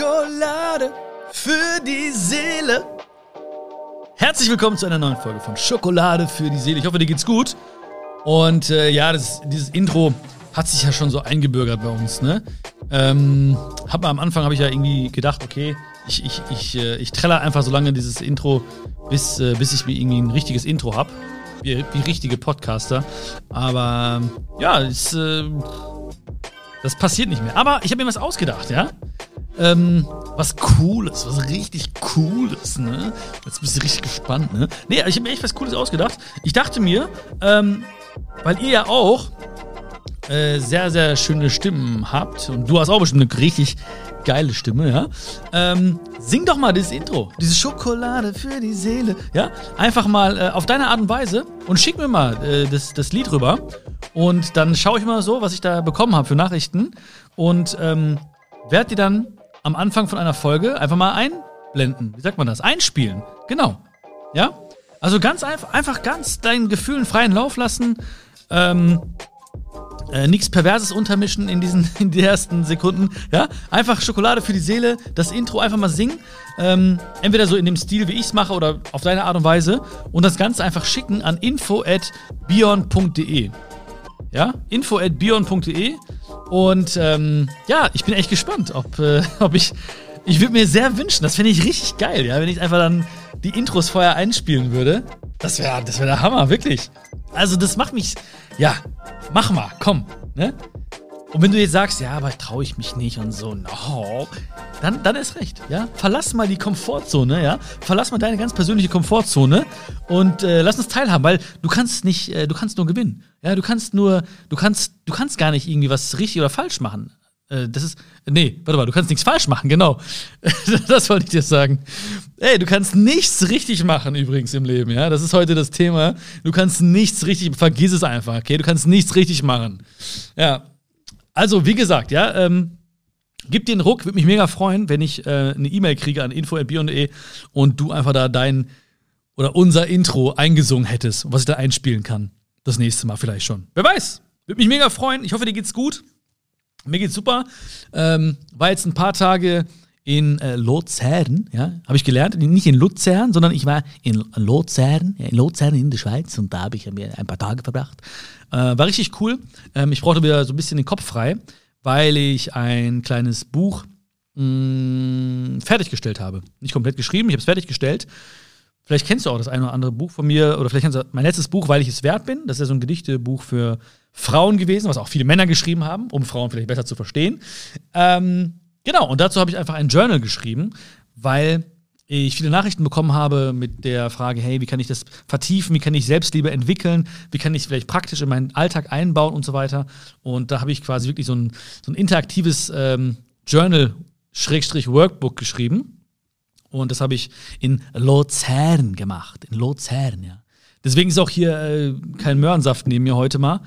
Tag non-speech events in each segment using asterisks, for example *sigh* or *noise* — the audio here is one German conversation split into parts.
Schokolade für die Seele. Herzlich willkommen zu einer neuen Folge von Schokolade für die Seele. Ich hoffe, dir geht's gut. Und äh, ja, das, dieses Intro hat sich ja schon so eingebürgert bei uns, ne? Ähm, hab am Anfang habe ich ja irgendwie gedacht, okay, ich, ich, ich, äh, ich trelle einfach so lange dieses Intro, bis, äh, bis ich mir irgendwie ein richtiges Intro hab. Wie, wie richtige Podcaster. Aber ja, es, äh, das passiert nicht mehr. Aber ich habe mir was ausgedacht, ja? Ähm, was Cooles, was richtig Cooles, ne? Jetzt bist du richtig gespannt, ne? Nee, ich habe mir echt was Cooles ausgedacht. Ich dachte mir, ähm, weil ihr ja auch äh, sehr, sehr schöne Stimmen habt und du hast auch bestimmt eine richtig geile Stimme, ja? Ähm, sing doch mal dieses Intro, diese Schokolade für die Seele, ja? Einfach mal äh, auf deine Art und Weise und schick mir mal äh, das, das Lied rüber und dann schaue ich mal so, was ich da bekommen habe für Nachrichten und ähm, werde die dann am Anfang von einer Folge einfach mal einblenden. Wie sagt man das? Einspielen. Genau. Ja? Also ganz einfach, einfach ganz deinen Gefühlen freien Lauf lassen. Ähm, äh, nichts Perverses untermischen in diesen *laughs* in den ersten Sekunden. Ja, einfach Schokolade für die Seele. Das Intro einfach mal singen. Ähm, entweder so in dem Stil, wie ich es mache, oder auf deine Art und Weise. Und das Ganze einfach schicken an info@bion.de. Ja, info@bion.de. Und ähm, ja, ich bin echt gespannt, ob, äh, ob ich. Ich würde mir sehr wünschen, das fände ich richtig geil, ja, wenn ich einfach dann die Intros vorher einspielen würde. Das wäre das wär der Hammer, wirklich. Also, das macht mich. Ja, mach mal, komm, ne? Und wenn du jetzt sagst, ja, aber traue ich mich nicht und so, no, dann, dann ist recht, ja. Verlass mal die Komfortzone, ja. Verlass mal deine ganz persönliche Komfortzone und äh, lass uns teilhaben, weil du kannst nicht, äh, du kannst nur gewinnen. Ja, du kannst nur, du kannst, du kannst gar nicht irgendwie was richtig oder falsch machen. Äh, das ist, nee, warte mal, du kannst nichts falsch machen, genau. *laughs* das wollte ich dir sagen. Ey, du kannst nichts richtig machen übrigens im Leben, ja. Das ist heute das Thema. Du kannst nichts richtig, vergiss es einfach, okay. Du kannst nichts richtig machen. Ja, also, wie gesagt, ja, ähm, gib dir einen Ruck, würde mich mega freuen, wenn ich äh, eine E-Mail kriege an info.bion.de und du einfach da dein oder unser Intro eingesungen hättest, was ich da einspielen kann. Das nächste Mal vielleicht schon. Wer weiß. Würde mich mega freuen. Ich hoffe, dir geht's gut. Mir geht's super. Ähm, war jetzt ein paar Tage in äh, Luzern, ja, habe ich gelernt. Nicht in Luzern, sondern ich war in Luzern, ja, in Luzern in der Schweiz und da habe ich mir ein paar Tage verbracht. Äh, war richtig cool. Ähm, ich brauchte wieder so ein bisschen den Kopf frei, weil ich ein kleines Buch mh, mm, fertiggestellt habe. Nicht komplett geschrieben, ich habe es fertiggestellt. Vielleicht kennst du auch das eine oder andere Buch von mir, oder vielleicht kennst du mein letztes Buch, weil ich es wert bin. Das ist ja so ein Gedichtebuch für Frauen gewesen, was auch viele Männer geschrieben haben, um Frauen vielleicht besser zu verstehen. Ähm, genau, und dazu habe ich einfach ein Journal geschrieben, weil ich viele Nachrichten bekommen habe mit der Frage, hey, wie kann ich das vertiefen, wie kann ich Selbstliebe entwickeln, wie kann ich es vielleicht praktisch in meinen Alltag einbauen und so weiter. Und da habe ich quasi wirklich so ein, so ein interaktives ähm, Journal-Workbook geschrieben. Und das habe ich in Luzern gemacht. In Luzern, ja. Deswegen ist auch hier äh, kein Möhrensaft neben mir heute mal,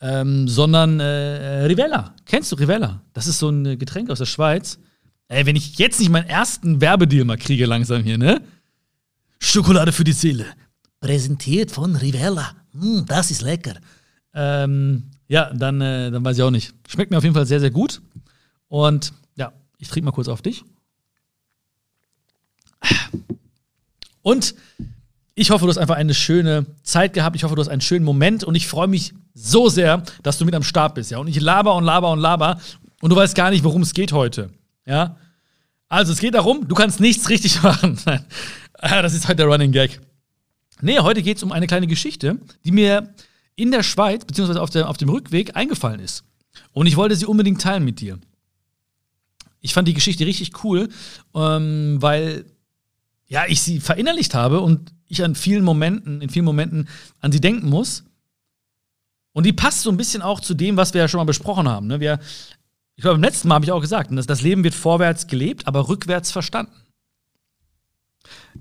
ähm, sondern äh, Rivella. Kennst du Rivella? Das ist so ein Getränk aus der Schweiz. Ey, wenn ich jetzt nicht meinen ersten Werbedeal mal kriege langsam hier, ne? Schokolade für die Seele. Präsentiert von Rivella. Mm, das ist lecker. Ähm, ja, dann, äh, dann weiß ich auch nicht. Schmeckt mir auf jeden Fall sehr, sehr gut. Und ja, ich trinke mal kurz auf dich. Und ich hoffe, du hast einfach eine schöne Zeit gehabt. Ich hoffe, du hast einen schönen Moment. Und ich freue mich so sehr, dass du mit am Start bist. Ja? Und ich laber und laber und laber. Und du weißt gar nicht, worum es geht heute. Ja? Also, es geht darum, du kannst nichts richtig *laughs* machen. Ah, das ist heute der Running Gag. Nee, heute geht es um eine kleine Geschichte, die mir in der Schweiz, beziehungsweise auf, der, auf dem Rückweg eingefallen ist. Und ich wollte sie unbedingt teilen mit dir. Ich fand die Geschichte richtig cool, ähm, weil ja, ich sie verinnerlicht habe und ich an vielen Momenten, in vielen Momenten an sie denken muss. Und die passt so ein bisschen auch zu dem, was wir ja schon mal besprochen haben. Ne? Wir, ich glaube, beim letzten Mal habe ich auch gesagt, dass das Leben wird vorwärts gelebt, aber rückwärts verstanden.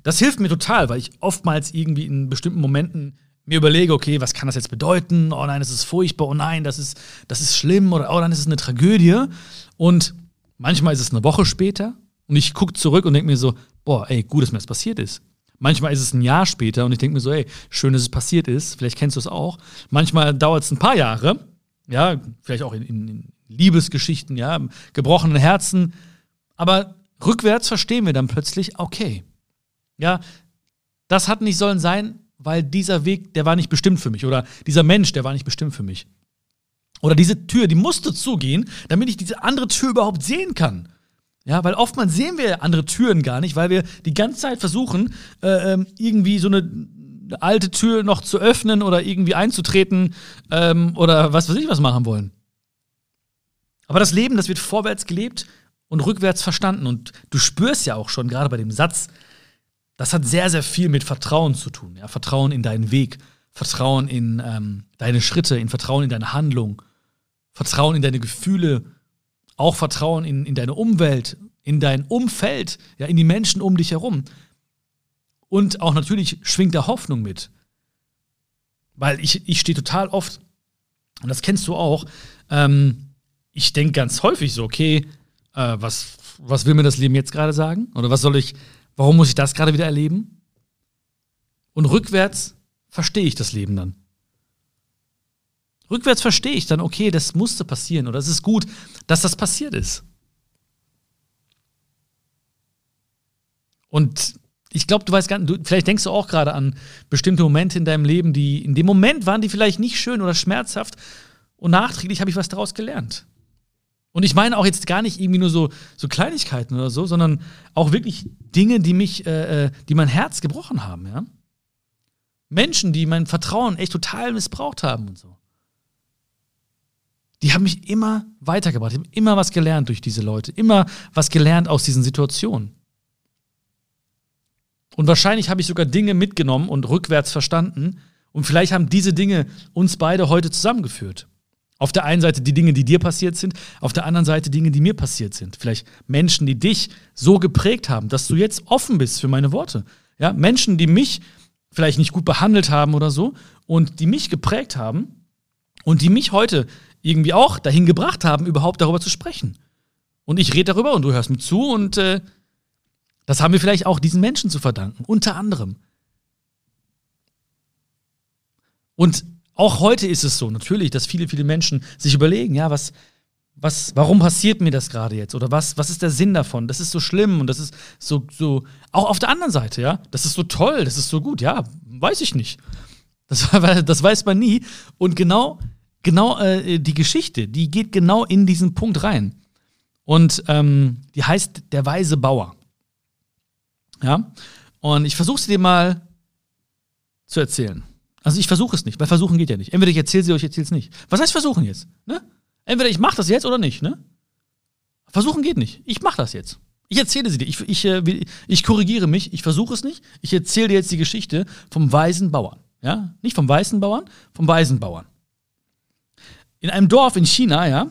Das hilft mir total, weil ich oftmals irgendwie in bestimmten Momenten mir überlege, okay, was kann das jetzt bedeuten? Oh nein, das ist furchtbar, oh nein, das ist, das ist schlimm oder oh nein, das ist eine Tragödie. Und manchmal ist es eine Woche später und ich gucke zurück und denke mir so, boah, ey, gut, dass mir das passiert ist. Manchmal ist es ein Jahr später und ich denke mir so, ey, schön, dass es passiert ist. Vielleicht kennst du es auch. Manchmal dauert es ein paar Jahre, ja, vielleicht auch in, in, Liebesgeschichten, ja, gebrochenen Herzen. Aber rückwärts verstehen wir dann plötzlich, okay, ja, das hat nicht sollen sein, weil dieser Weg, der war nicht bestimmt für mich. Oder dieser Mensch, der war nicht bestimmt für mich. Oder diese Tür, die musste zugehen, damit ich diese andere Tür überhaupt sehen kann. Ja, weil oftmals sehen wir andere Türen gar nicht, weil wir die ganze Zeit versuchen, äh, ähm, irgendwie so eine alte Tür noch zu öffnen oder irgendwie einzutreten ähm, oder was weiß ich was machen wollen. Aber das Leben, das wird vorwärts gelebt und rückwärts verstanden. Und du spürst ja auch schon, gerade bei dem Satz, das hat sehr, sehr viel mit Vertrauen zu tun. Ja? Vertrauen in deinen Weg, Vertrauen in ähm, deine Schritte, in Vertrauen in deine Handlung, Vertrauen in deine Gefühle, auch Vertrauen in, in deine Umwelt, in dein Umfeld, ja, in die Menschen um dich herum. Und auch natürlich schwingt da Hoffnung mit. Weil ich, ich stehe total oft, und das kennst du auch, ähm, ich denke ganz häufig so, okay, äh, was, was will mir das Leben jetzt gerade sagen? Oder was soll ich, warum muss ich das gerade wieder erleben? Und rückwärts verstehe ich das Leben dann. Rückwärts verstehe ich dann, okay, das musste passieren oder es ist gut, dass das passiert ist. Und ich glaube, du weißt gar nicht, vielleicht denkst du auch gerade an bestimmte Momente in deinem Leben, die in dem Moment waren die vielleicht nicht schön oder schmerzhaft und nachträglich habe ich was daraus gelernt. Und ich meine auch jetzt gar nicht irgendwie nur so, so Kleinigkeiten oder so, sondern auch wirklich Dinge, die mich, äh, äh, die mein Herz gebrochen haben, ja. Menschen, die mein Vertrauen echt total missbraucht haben und so. Die haben mich immer weitergebracht, die haben immer was gelernt durch diese Leute, immer was gelernt aus diesen Situationen. Und wahrscheinlich habe ich sogar Dinge mitgenommen und rückwärts verstanden. Und vielleicht haben diese Dinge uns beide heute zusammengeführt. Auf der einen Seite die Dinge, die dir passiert sind, auf der anderen Seite Dinge, die mir passiert sind. Vielleicht Menschen, die dich so geprägt haben, dass du jetzt offen bist für meine Worte. Ja, Menschen, die mich vielleicht nicht gut behandelt haben oder so und die mich geprägt haben und die mich heute irgendwie auch dahin gebracht haben, überhaupt darüber zu sprechen. Und ich rede darüber und du hörst mir zu und äh, das haben wir vielleicht auch diesen Menschen zu verdanken, unter anderem. Und auch heute ist es so, natürlich, dass viele, viele Menschen sich überlegen, ja, was, was, warum passiert mir das gerade jetzt? Oder was, was ist der Sinn davon? Das ist so schlimm und das ist so, so, auch auf der anderen Seite, ja, das ist so toll, das ist so gut, ja, weiß ich nicht. Das, *laughs* das weiß man nie. Und genau, genau äh, die Geschichte, die geht genau in diesen Punkt rein. Und ähm, die heißt Der weise Bauer. Ja, und ich versuche sie dir mal zu erzählen. Also ich versuche es nicht, weil versuchen geht ja nicht. Entweder ich erzähle sie oder ich erzähle es nicht. Was heißt versuchen jetzt? Ne? Entweder ich mache das jetzt oder nicht. Ne? Versuchen geht nicht. Ich mache das jetzt. Ich erzähle sie dir. Ich, ich, äh, ich korrigiere mich. Ich versuche es nicht. Ich erzähle dir jetzt die Geschichte vom weisen Bauern. Ja? Nicht vom weißen Bauern, vom weisen Bauern. In einem Dorf in China, ja,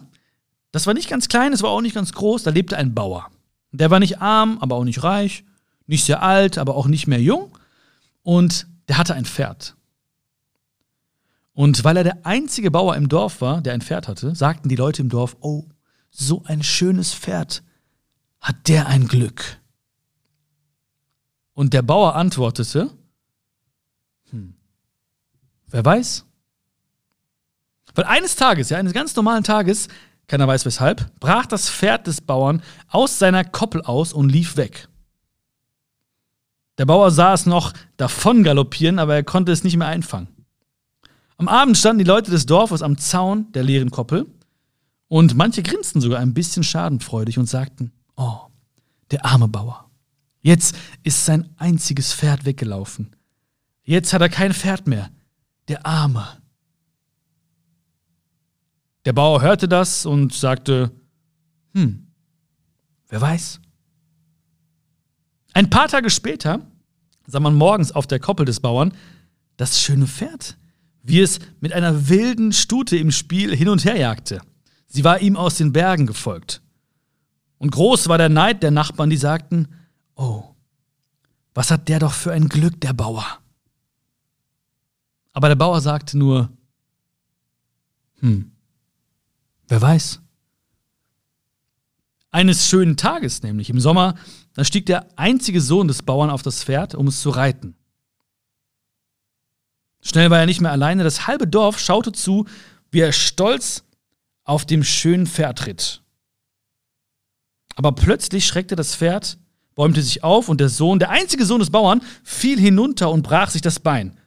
das war nicht ganz klein, es war auch nicht ganz groß, da lebte ein Bauer. Der war nicht arm, aber auch nicht reich, nicht sehr alt, aber auch nicht mehr jung. Und der hatte ein Pferd. Und weil er der einzige Bauer im Dorf war, der ein Pferd hatte, sagten die Leute im Dorf, oh, so ein schönes Pferd, hat der ein Glück. Und der Bauer antwortete, hm, wer weiß? Weil eines Tages, ja, eines ganz normalen Tages, keiner weiß weshalb, brach das Pferd des Bauern aus seiner Koppel aus und lief weg. Der Bauer sah es noch davon galoppieren, aber er konnte es nicht mehr einfangen. Am Abend standen die Leute des Dorfes am Zaun der leeren Koppel und manche grinsten sogar ein bisschen schadenfreudig und sagten, oh, der arme Bauer. Jetzt ist sein einziges Pferd weggelaufen. Jetzt hat er kein Pferd mehr. Der Arme. Der Bauer hörte das und sagte, hm, wer weiß. Ein paar Tage später sah man morgens auf der Koppel des Bauern das schöne Pferd wie es mit einer wilden Stute im Spiel hin und her jagte. Sie war ihm aus den Bergen gefolgt. Und groß war der Neid der Nachbarn, die sagten, oh, was hat der doch für ein Glück, der Bauer. Aber der Bauer sagte nur, hm, wer weiß. Eines schönen Tages, nämlich im Sommer, da stieg der einzige Sohn des Bauern auf das Pferd, um es zu reiten. Schnell war er nicht mehr alleine. Das halbe Dorf schaute zu, wie er stolz auf dem schönen Pferd ritt. Aber plötzlich schreckte das Pferd, bäumte sich auf und der Sohn, der einzige Sohn des Bauern, fiel hinunter und brach sich das Bein.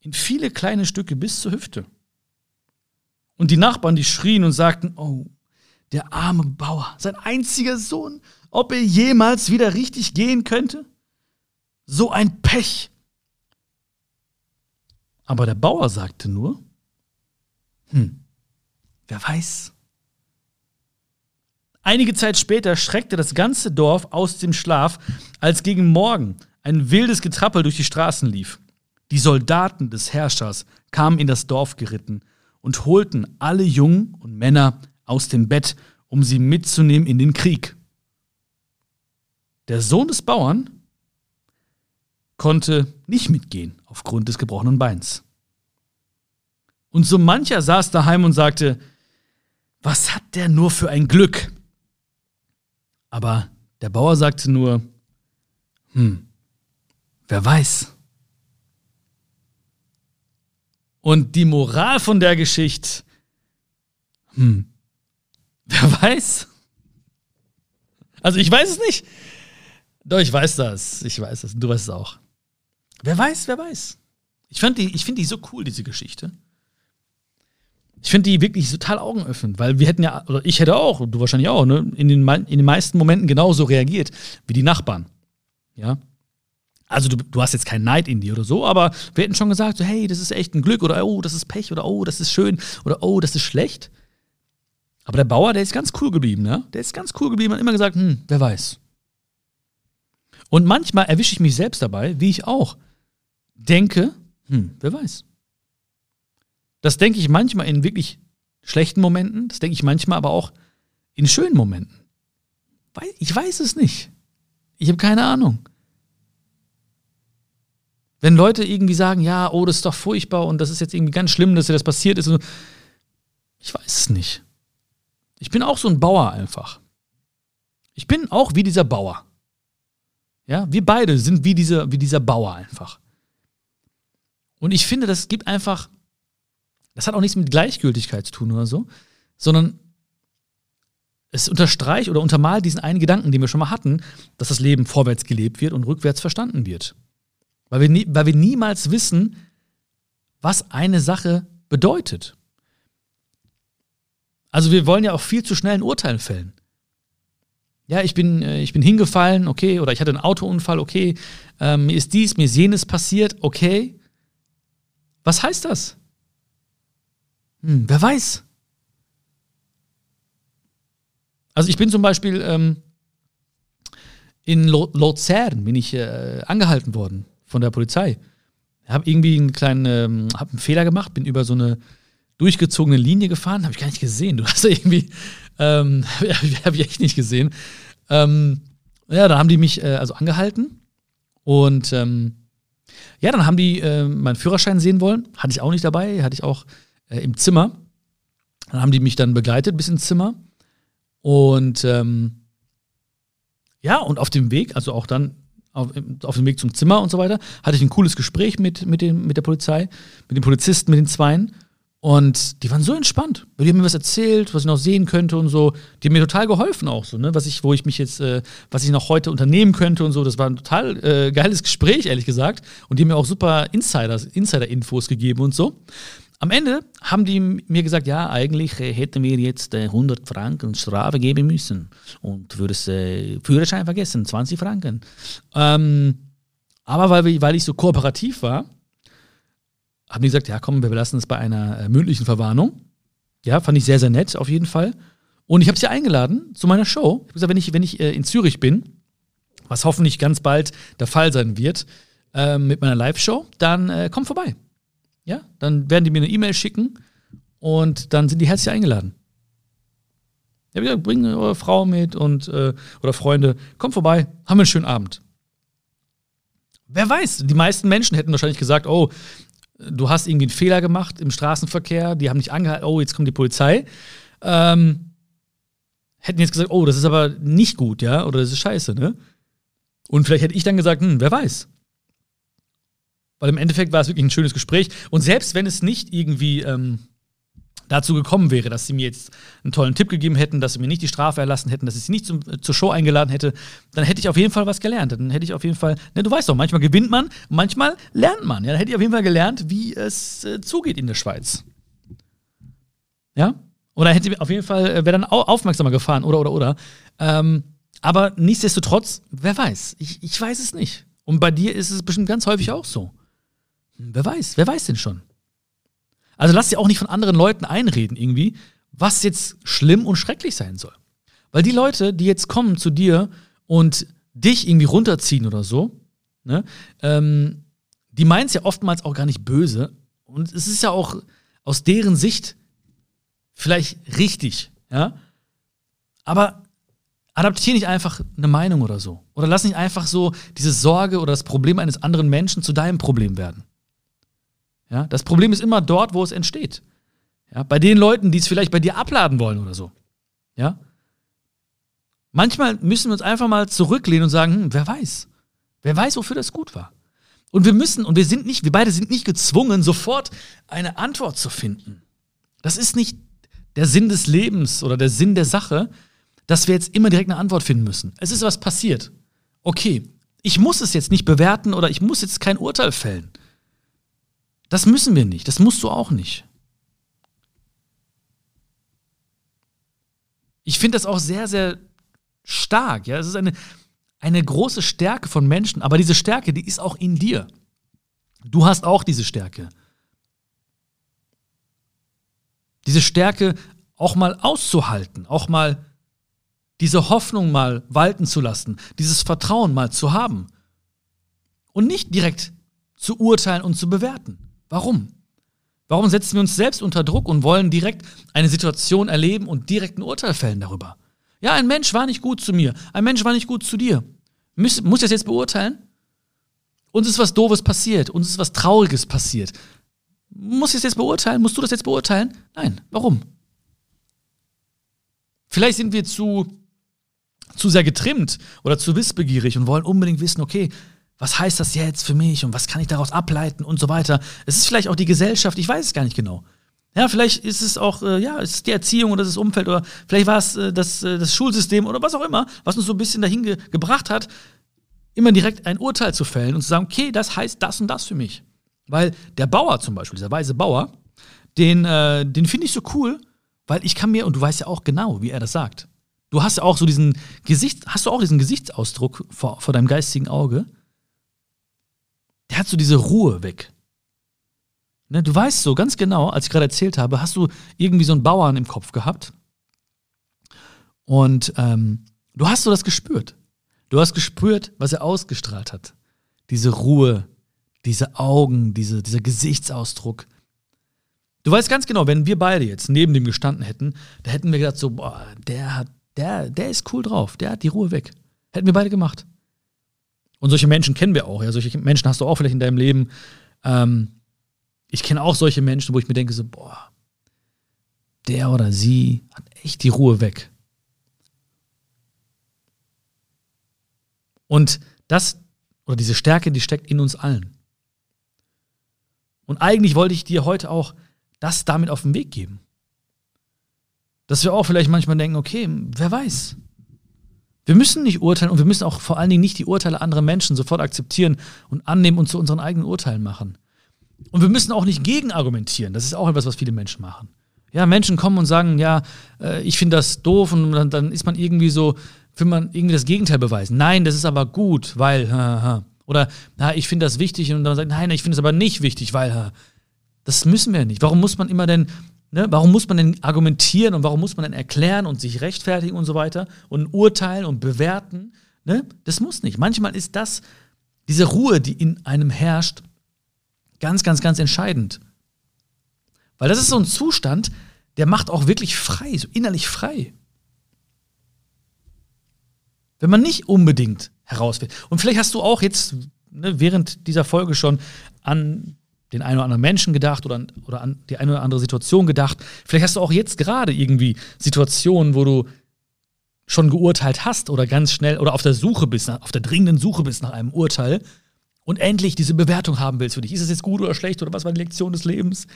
In viele kleine Stücke bis zur Hüfte. Und die Nachbarn, die schrien und sagten, oh, der arme Bauer, sein einziger Sohn, ob er jemals wieder richtig gehen könnte? So ein Pech. Aber der Bauer sagte nur, hm, wer weiß. Einige Zeit später schreckte das ganze Dorf aus dem Schlaf, als gegen Morgen ein wildes Getrappel durch die Straßen lief. Die Soldaten des Herrschers kamen in das Dorf geritten und holten alle Jungen und Männer aus dem Bett, um sie mitzunehmen in den Krieg. Der Sohn des Bauern konnte nicht mitgehen aufgrund des gebrochenen Beins. Und so mancher saß daheim und sagte, was hat der nur für ein Glück? Aber der Bauer sagte nur, hm, wer weiß. Und die Moral von der Geschichte, hm, wer weiß? Also ich weiß es nicht. Doch, ich weiß das. Ich weiß das. Du weißt es auch. Wer weiß, wer weiß. Ich, ich finde die so cool, diese Geschichte. Ich finde die wirklich total augenöffnend, weil wir hätten ja, oder ich hätte auch, du wahrscheinlich auch, ne, in den, in den meisten Momenten genauso reagiert wie die Nachbarn. Ja. Also du, du hast jetzt keinen Neid in dir oder so, aber wir hätten schon gesagt, so, hey, das ist echt ein Glück oder oh, das ist Pech oder oh, das ist schön oder oh, das ist schlecht. Aber der Bauer, der ist ganz cool geblieben, ne? Der ist ganz cool geblieben und immer gesagt, hm, wer weiß. Und manchmal erwische ich mich selbst dabei, wie ich auch denke, hm, wer weiß. Das denke ich manchmal in wirklich schlechten Momenten, das denke ich manchmal aber auch in schönen Momenten. Ich weiß es nicht. Ich habe keine Ahnung. Wenn Leute irgendwie sagen, ja, oh, das ist doch furchtbar und das ist jetzt irgendwie ganz schlimm, dass dir das passiert ist. Ich weiß es nicht. Ich bin auch so ein Bauer einfach. Ich bin auch wie dieser Bauer. Ja, wir beide sind wie dieser, wie dieser Bauer einfach. Und ich finde, das gibt einfach das hat auch nichts mit Gleichgültigkeit zu tun oder so, sondern es unterstreicht oder untermalt diesen einen Gedanken, den wir schon mal hatten, dass das Leben vorwärts gelebt wird und rückwärts verstanden wird. Weil wir, nie, weil wir niemals wissen, was eine Sache bedeutet. Also wir wollen ja auch viel zu schnell ein Urteil fällen. Ja, ich bin, äh, ich bin hingefallen, okay, oder ich hatte einen Autounfall, okay, ähm, mir ist dies, mir ist jenes passiert, okay. Was heißt das? Hm, wer weiß. Also ich bin zum Beispiel ähm, in Luzern bin ich äh, angehalten worden von der Polizei. Habe irgendwie einen kleinen, ähm, habe einen Fehler gemacht, bin über so eine durchgezogene Linie gefahren, habe ich gar nicht gesehen. Du hast ja *laughs* irgendwie, ähm, *laughs* habe ich echt nicht gesehen. Ähm, ja, dann haben die mich äh, also angehalten und ähm, ja, dann haben die äh, meinen Führerschein sehen wollen. Hatte ich auch nicht dabei, hatte ich auch äh, im Zimmer. Dann haben die mich dann begleitet bis ins Zimmer. Und ähm, ja, und auf dem Weg, also auch dann auf, auf, dem Weg zum Zimmer und so weiter, hatte ich ein cooles Gespräch mit, mit, den, mit der Polizei, mit den Polizisten, mit den Zweien. Und die waren so entspannt. Die haben mir was erzählt, was ich noch sehen könnte und so. Die haben mir total geholfen auch so, ne? Was ich, wo ich mich jetzt, äh, was ich noch heute unternehmen könnte und so. Das war ein total äh, geiles Gespräch, ehrlich gesagt. Und die haben mir auch super Insider-Infos gegeben und so. Am Ende haben die mir gesagt, ja, eigentlich äh, hätten wir jetzt 100 äh, Franken Strafe geben müssen und für das äh, Führerschein vergessen, 20 Franken. Ähm, aber weil, weil ich so kooperativ war, haben die gesagt, ja komm, wir belassen es bei einer mündlichen Verwarnung. Ja, fand ich sehr, sehr nett auf jeden Fall. Und ich habe sie eingeladen zu meiner Show. Ich habe gesagt, wenn ich, wenn ich in Zürich bin, was hoffentlich ganz bald der Fall sein wird, äh, mit meiner Live-Show, dann äh, komm vorbei. Ja, dann werden die mir eine E-Mail schicken und dann sind die herzlich eingeladen. Ja, wieder bringen eure Frau mit und äh, oder Freunde, kommt vorbei, haben wir einen schönen Abend. Wer weiß, die meisten Menschen hätten wahrscheinlich gesagt, oh, du hast irgendwie einen Fehler gemacht im Straßenverkehr, die haben dich angehalten, oh, jetzt kommt die Polizei. Ähm, hätten jetzt gesagt, oh, das ist aber nicht gut, ja, oder das ist scheiße, ne? Und vielleicht hätte ich dann gesagt, hm, wer weiß. Weil im Endeffekt war es wirklich ein schönes Gespräch. Und selbst wenn es nicht irgendwie, ähm, dazu gekommen wäre, dass sie mir jetzt einen tollen Tipp gegeben hätten, dass sie mir nicht die Strafe erlassen hätten, dass ich sie nicht zum, äh, zur Show eingeladen hätte, dann hätte ich auf jeden Fall was gelernt. Dann hätte ich auf jeden Fall, ne, du weißt doch, manchmal gewinnt man, manchmal lernt man. Ja, dann hätte ich auf jeden Fall gelernt, wie es äh, zugeht in der Schweiz. Ja? Oder hätte ich auf jeden Fall, äh, wäre dann au aufmerksamer gefahren, oder, oder, oder. Ähm, aber nichtsdestotrotz, wer weiß? Ich, ich weiß es nicht. Und bei dir ist es bestimmt ganz häufig auch so. Wer weiß, wer weiß denn schon? Also lass dir auch nicht von anderen Leuten einreden, irgendwie, was jetzt schlimm und schrecklich sein soll. Weil die Leute, die jetzt kommen zu dir und dich irgendwie runterziehen oder so, ne, ähm, die meinen es ja oftmals auch gar nicht böse. Und es ist ja auch aus deren Sicht vielleicht richtig, ja. Aber adaptiere nicht einfach eine Meinung oder so. Oder lass nicht einfach so diese Sorge oder das Problem eines anderen Menschen zu deinem Problem werden. Ja, das Problem ist immer dort, wo es entsteht. Ja, bei den Leuten, die es vielleicht bei dir abladen wollen oder so. Ja. Manchmal müssen wir uns einfach mal zurücklehnen und sagen, hm, wer weiß. Wer weiß, wofür das gut war. Und wir müssen, und wir sind nicht, wir beide sind nicht gezwungen, sofort eine Antwort zu finden. Das ist nicht der Sinn des Lebens oder der Sinn der Sache, dass wir jetzt immer direkt eine Antwort finden müssen. Es ist was passiert. Okay, ich muss es jetzt nicht bewerten oder ich muss jetzt kein Urteil fällen. Das müssen wir nicht. Das musst du auch nicht. Ich finde das auch sehr, sehr stark. Ja, es ist eine, eine große Stärke von Menschen, aber diese Stärke, die ist auch in dir. Du hast auch diese Stärke. Diese Stärke auch mal auszuhalten, auch mal diese Hoffnung mal walten zu lassen, dieses Vertrauen mal zu haben und nicht direkt zu urteilen und zu bewerten. Warum? Warum setzen wir uns selbst unter Druck und wollen direkt eine Situation erleben und direkt ein Urteil fällen darüber? Ja, ein Mensch war nicht gut zu mir, ein Mensch war nicht gut zu dir. Muss, muss ich das jetzt beurteilen? Uns ist was Doofes passiert, uns ist was Trauriges passiert. Muss ich das jetzt beurteilen? Musst du das jetzt beurteilen? Nein. Warum? Vielleicht sind wir zu, zu sehr getrimmt oder zu wissbegierig und wollen unbedingt wissen, okay, was heißt das jetzt für mich und was kann ich daraus ableiten und so weiter. Es ist vielleicht auch die Gesellschaft, ich weiß es gar nicht genau. Ja, vielleicht ist es auch, äh, ja, es ist die Erziehung oder das Umfeld oder vielleicht war es äh, das, äh, das Schulsystem oder was auch immer, was uns so ein bisschen dahin ge gebracht hat, immer direkt ein Urteil zu fällen und zu sagen, okay, das heißt das und das für mich. Weil der Bauer zum Beispiel, dieser weise Bauer, den, äh, den finde ich so cool, weil ich kann mir, und du weißt ja auch genau, wie er das sagt. Du hast ja auch so diesen Gesicht, hast du auch diesen Gesichtsausdruck vor, vor deinem geistigen Auge der hat so diese Ruhe weg. Ne, du weißt so ganz genau, als ich gerade erzählt habe, hast du irgendwie so einen Bauern im Kopf gehabt. Und ähm, du hast so das gespürt. Du hast gespürt, was er ausgestrahlt hat. Diese Ruhe, diese Augen, diese, dieser Gesichtsausdruck. Du weißt ganz genau, wenn wir beide jetzt neben dem gestanden hätten, da hätten wir gedacht so, boah, der hat, der, der ist cool drauf, der hat die Ruhe weg. Hätten wir beide gemacht. Und solche Menschen kennen wir auch. Ja, solche Menschen hast du auch vielleicht in deinem Leben. Ähm, ich kenne auch solche Menschen, wo ich mir denke so, boah, der oder sie hat echt die Ruhe weg. Und das oder diese Stärke, die steckt in uns allen. Und eigentlich wollte ich dir heute auch das damit auf den Weg geben. Dass wir auch vielleicht manchmal denken, okay, wer weiß, wir müssen nicht urteilen und wir müssen auch vor allen Dingen nicht die Urteile anderer Menschen sofort akzeptieren und annehmen und zu unseren eigenen Urteilen machen. Und wir müssen auch nicht gegenargumentieren. Das ist auch etwas, was viele Menschen machen. Ja, Menschen kommen und sagen, ja, äh, ich finde das doof und dann, dann, ist man irgendwie so, will man irgendwie das Gegenteil beweisen. Nein, das ist aber gut, weil, oder na, ich finde das wichtig und dann sagt, nein, ich finde es aber nicht wichtig, weil, das müssen wir nicht. Warum muss man immer denn Ne? Warum muss man denn argumentieren und warum muss man denn erklären und sich rechtfertigen und so weiter und urteilen und bewerten? Ne? Das muss nicht. Manchmal ist das, diese Ruhe, die in einem herrscht, ganz, ganz, ganz entscheidend. Weil das ist so ein Zustand, der macht auch wirklich frei, so innerlich frei. Wenn man nicht unbedingt herausfindet. Und vielleicht hast du auch jetzt ne, während dieser Folge schon an den einen oder anderen Menschen gedacht oder, oder an die eine oder andere Situation gedacht. Vielleicht hast du auch jetzt gerade irgendwie Situationen, wo du schon geurteilt hast oder ganz schnell oder auf der Suche bist, auf der dringenden Suche bist nach einem Urteil und endlich diese Bewertung haben willst für dich. Ist es jetzt gut oder schlecht oder was war die Lektion des Lebens?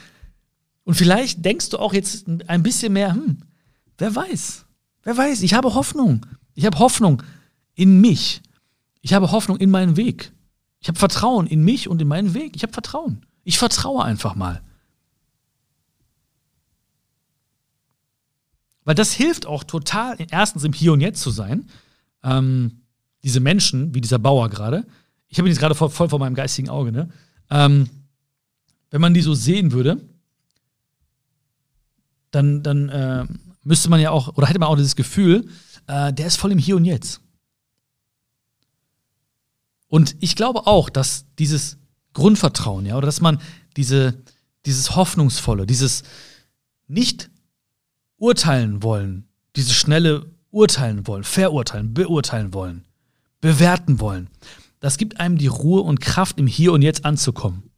Und vielleicht denkst du auch jetzt ein bisschen mehr, hm, wer weiß, wer weiß, ich habe Hoffnung. Ich habe Hoffnung in mich. Ich habe Hoffnung in meinen Weg. Ich habe Vertrauen in mich und in meinen Weg. Ich habe Vertrauen. Ich vertraue einfach mal. Weil das hilft auch total, erstens im Hier und Jetzt zu sein. Ähm, diese Menschen, wie dieser Bauer gerade, ich habe ihn jetzt gerade voll, voll, vor meinem geistigen Auge, ne? Ähm, wenn man die so sehen würde, dann, dann äh, müsste man ja auch, oder hätte man auch dieses Gefühl, äh, der ist voll im Hier und Jetzt. Und ich glaube auch, dass dieses Grundvertrauen, ja, oder dass man diese, dieses Hoffnungsvolle, dieses nicht urteilen wollen, dieses schnelle urteilen wollen, verurteilen, beurteilen wollen, bewerten wollen, das gibt einem die Ruhe und Kraft, im Hier und Jetzt anzukommen.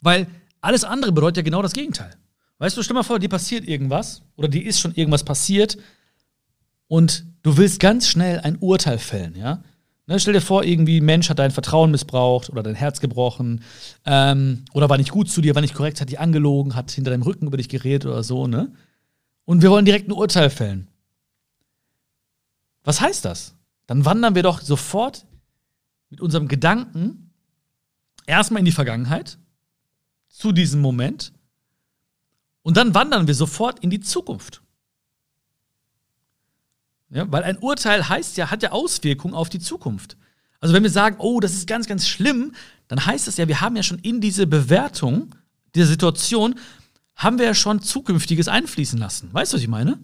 Weil alles andere bedeutet ja genau das Gegenteil. Weißt du, stell mal vor, dir passiert irgendwas oder dir ist schon irgendwas passiert und du willst ganz schnell ein Urteil fällen, ja? Ne, stell dir vor, irgendwie ein Mensch hat dein Vertrauen missbraucht oder dein Herz gebrochen ähm, oder war nicht gut zu dir, war nicht korrekt, hat dich angelogen, hat hinter deinem Rücken über dich geredet oder so, ne? Und wir wollen direkt ein Urteil fällen. Was heißt das? Dann wandern wir doch sofort mit unserem Gedanken erstmal in die Vergangenheit, zu diesem Moment, und dann wandern wir sofort in die Zukunft. Ja, weil ein Urteil heißt ja, hat ja Auswirkungen auf die Zukunft. Also wenn wir sagen, oh, das ist ganz, ganz schlimm, dann heißt das ja, wir haben ja schon in diese Bewertung dieser Situation, haben wir ja schon Zukünftiges einfließen lassen. Weißt du, was ich meine?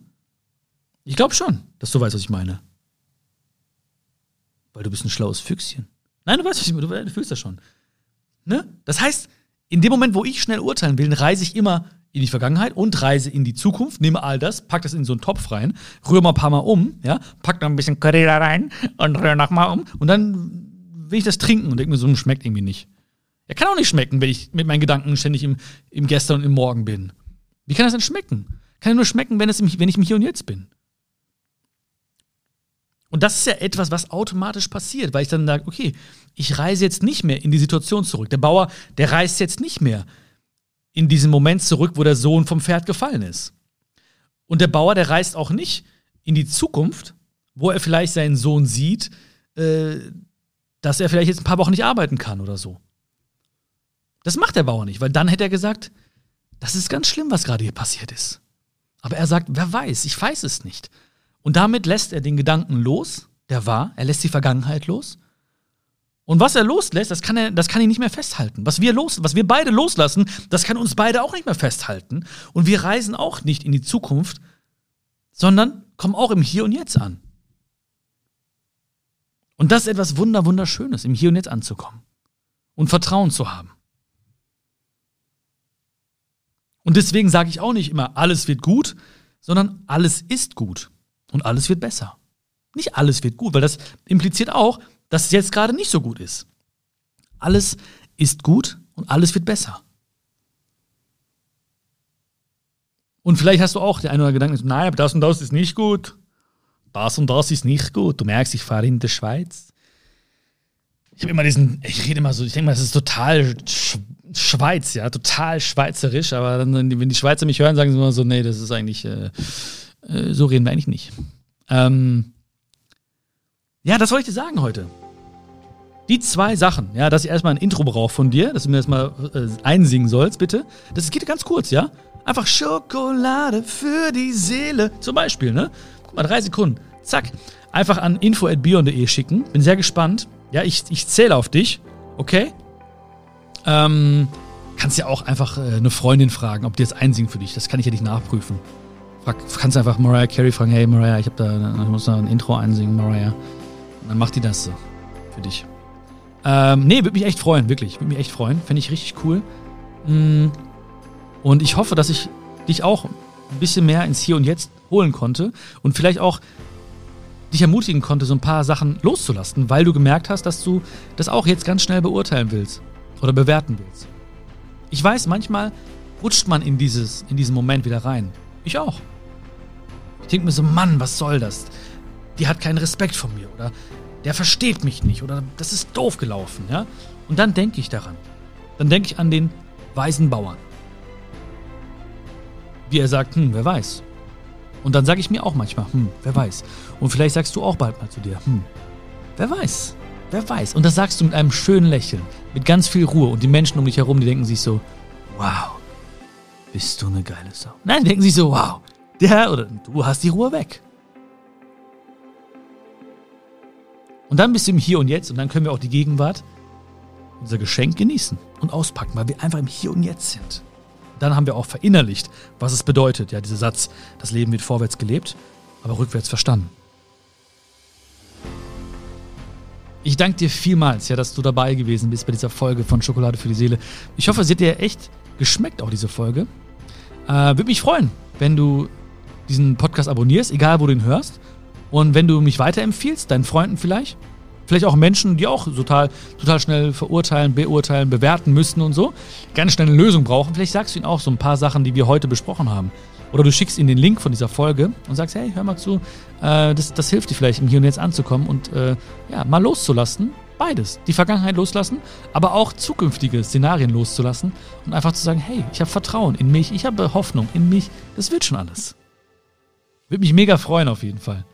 Ich glaube schon, dass du weißt, was ich meine. Weil du bist ein schlaues Füchschen. Nein, du weißt, was ich meine, du fühlst das schon. Ne? Das heißt, in dem Moment, wo ich schnell urteilen will, reise ich immer in die Vergangenheit und reise in die Zukunft, nehme all das, pack das in so einen Topf rein, rühre mal ein paar Mal um, ja, pack da ein bisschen Curry da rein und rühre nochmal um und dann will ich das trinken und denke mir, so schmeckt irgendwie nicht. Er kann auch nicht schmecken, wenn ich mit meinen Gedanken ständig im, im Gestern und im Morgen bin. Wie kann das denn schmecken? Kann ja nur schmecken, wenn, es im, wenn ich im Hier und Jetzt bin. Und das ist ja etwas, was automatisch passiert, weil ich dann sage, okay, ich reise jetzt nicht mehr in die Situation zurück. Der Bauer, der reist jetzt nicht mehr in diesen Moment zurück, wo der Sohn vom Pferd gefallen ist. Und der Bauer, der reist auch nicht in die Zukunft, wo er vielleicht seinen Sohn sieht, äh, dass er vielleicht jetzt ein paar Wochen nicht arbeiten kann oder so. Das macht der Bauer nicht, weil dann hätte er gesagt, das ist ganz schlimm, was gerade hier passiert ist. Aber er sagt, wer weiß, ich weiß es nicht. Und damit lässt er den Gedanken los, der war, er lässt die Vergangenheit los und was er loslässt, das kann er, das kann ihn nicht mehr festhalten. Was wir los, was wir beide loslassen, das kann uns beide auch nicht mehr festhalten. Und wir reisen auch nicht in die Zukunft, sondern kommen auch im Hier und Jetzt an. Und das ist etwas wunder wunderschönes, im Hier und Jetzt anzukommen und Vertrauen zu haben. Und deswegen sage ich auch nicht immer, alles wird gut, sondern alles ist gut und alles wird besser. Nicht alles wird gut, weil das impliziert auch, dass es jetzt gerade nicht so gut ist. Alles ist gut und alles wird besser. Und vielleicht hast du auch den einen oder anderen Gedanken, nein, aber das und das ist nicht gut. Das und das ist nicht gut. Du merkst, ich fahre in der Schweiz. Ich habe immer diesen, ich rede immer so, ich denke mal, das ist total Schweiz, ja, total schweizerisch, aber dann, wenn die Schweizer mich hören, sagen sie immer so, nee, das ist eigentlich, äh, äh, so reden wir eigentlich nicht. Ähm, ja, das wollte ich dir sagen heute. Die zwei Sachen, ja, dass ich erstmal ein Intro brauche von dir, dass du mir das mal äh, einsingen sollst, bitte. Das geht ganz kurz, ja? Einfach Schokolade für die Seele. Zum Beispiel, ne? Guck mal, drei Sekunden. Zack. Einfach an info.bion.de schicken. Bin sehr gespannt. Ja, ich, ich zähle auf dich. Okay? Ähm, kannst ja auch einfach äh, eine Freundin fragen, ob die jetzt einsingen für dich. Das kann ich ja nicht nachprüfen. Frag, kannst einfach Mariah Carey fragen, hey Mariah, ich, hab da, ich muss da ein Intro einsingen, Mariah. Dann macht die das so für dich. Ähm, nee, würde mich echt freuen, wirklich. Würde mich echt freuen. Fände ich richtig cool. Mm. Und ich hoffe, dass ich dich auch ein bisschen mehr ins Hier und Jetzt holen konnte und vielleicht auch dich ermutigen konnte, so ein paar Sachen loszulassen, weil du gemerkt hast, dass du das auch jetzt ganz schnell beurteilen willst oder bewerten willst. Ich weiß, manchmal rutscht man in, dieses, in diesen Moment wieder rein. Ich auch. Ich denke mir so, Mann, was soll das? Die hat keinen Respekt vor mir oder der versteht mich nicht oder das ist doof gelaufen, ja? Und dann denke ich daran. dann denke ich an den weisen Bauern. Wie er sagt, hm, wer weiß. Und dann sage ich mir auch manchmal, hm, wer weiß. Und vielleicht sagst du auch bald mal zu dir, hm, wer weiß. Wer weiß. Und das sagst du mit einem schönen Lächeln, mit ganz viel Ruhe. Und die Menschen um dich herum, die denken sich so, wow, bist du eine geile Sau. Nein, denken sich so, wow, der oder du hast die Ruhe weg. Und dann bist du im Hier und Jetzt und dann können wir auch die Gegenwart, unser Geschenk genießen und auspacken, weil wir einfach im Hier und Jetzt sind. Dann haben wir auch verinnerlicht, was es bedeutet, ja, dieser Satz, das Leben wird vorwärts gelebt, aber rückwärts verstanden. Ich danke dir vielmals, ja, dass du dabei gewesen bist bei dieser Folge von Schokolade für die Seele. Ich hoffe, es hat dir echt geschmeckt, auch diese Folge. Äh, Würde mich freuen, wenn du diesen Podcast abonnierst, egal wo du ihn hörst. Und wenn du mich weiterempfiehlst, deinen Freunden vielleicht, vielleicht auch Menschen, die auch total, total schnell verurteilen, beurteilen, bewerten müssen und so, ganz schnell eine Lösung brauchen, vielleicht sagst du ihnen auch so ein paar Sachen, die wir heute besprochen haben. Oder du schickst ihnen den Link von dieser Folge und sagst, hey, hör mal zu, äh, das, das hilft dir vielleicht, im Hier und Jetzt anzukommen und äh, ja, mal loszulassen. Beides. Die Vergangenheit loslassen, aber auch zukünftige Szenarien loszulassen und einfach zu sagen, hey, ich habe Vertrauen in mich, ich habe Hoffnung in mich, das wird schon alles. Würde mich mega freuen auf jeden Fall.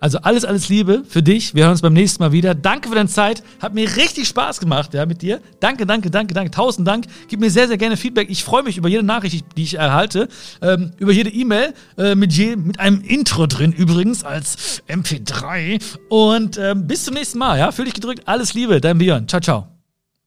Also alles, alles Liebe für dich. Wir hören uns beim nächsten Mal wieder. Danke für deine Zeit. Hat mir richtig Spaß gemacht, ja, mit dir. Danke, danke, danke, danke. Tausend Dank. Gib mir sehr, sehr gerne Feedback. Ich freue mich über jede Nachricht, die ich erhalte. Ähm, über jede E-Mail äh, mit, je, mit einem Intro drin übrigens als MP3. Und ähm, bis zum nächsten Mal, ja. Fühl dich gedrückt. Alles Liebe. Dein Björn. Ciao, ciao.